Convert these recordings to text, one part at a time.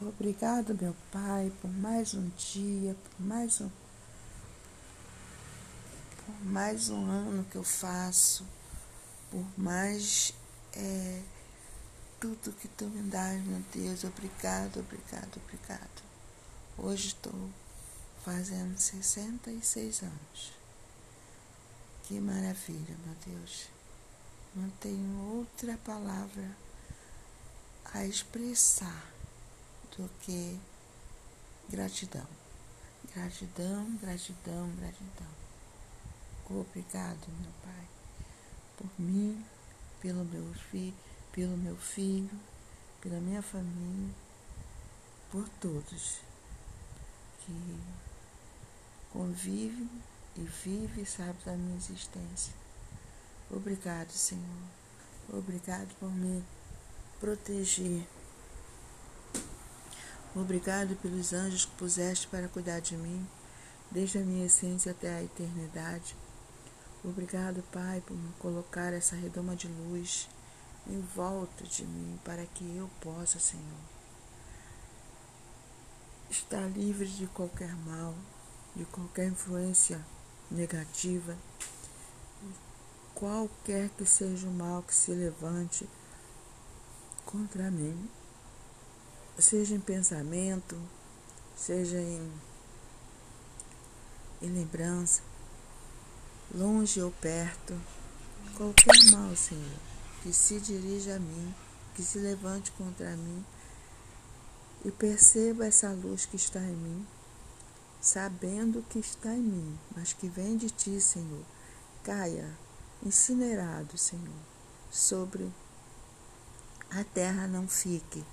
Obrigado, meu Pai, por mais um dia, por mais um, por mais um ano que eu faço, por mais é, tudo que tu me dás, meu Deus. Obrigado, obrigado, obrigado. Hoje estou fazendo 66 anos. Que maravilha, meu Deus. Não tenho outra palavra a expressar do que gratidão. Gratidão, gratidão, gratidão. Obrigado, meu Pai, por mim, pelo meu filho, pelo meu filho, pela minha família, por todos que convivem e vivem e sabem da minha existência. Obrigado, Senhor. Obrigado por me proteger. Obrigado pelos anjos que puseste para cuidar de mim, desde a minha essência até a eternidade. Obrigado, Pai, por me colocar essa redoma de luz em volta de mim, para que eu possa, Senhor, estar livre de qualquer mal, de qualquer influência negativa, qualquer que seja o mal que se levante contra mim seja em pensamento, seja em, em lembrança, longe ou perto, qualquer mal, Senhor, que se dirija a mim, que se levante contra mim e perceba essa luz que está em mim, sabendo que está em mim, mas que vem de ti, Senhor, caia incinerado, Senhor, sobre a terra não fique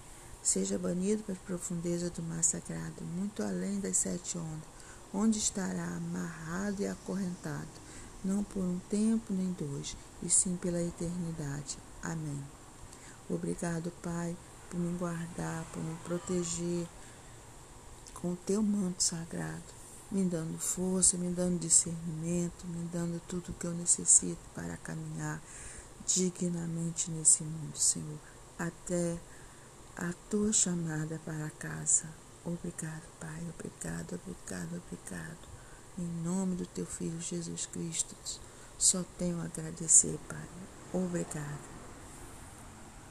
seja banido para a profundeza do mar sagrado, muito além das sete ondas, onde estará amarrado e acorrentado, não por um tempo nem dois, e sim pela eternidade. Amém. Obrigado, Pai, por me guardar, por me proteger com o teu manto sagrado, me dando força, me dando discernimento, me dando tudo o que eu necessito para caminhar dignamente nesse mundo, Senhor, até a tua chamada para casa. Obrigado, Pai, obrigado, obrigado, obrigado. Em nome do teu Filho Jesus Cristo, só tenho a agradecer, Pai. Obrigado.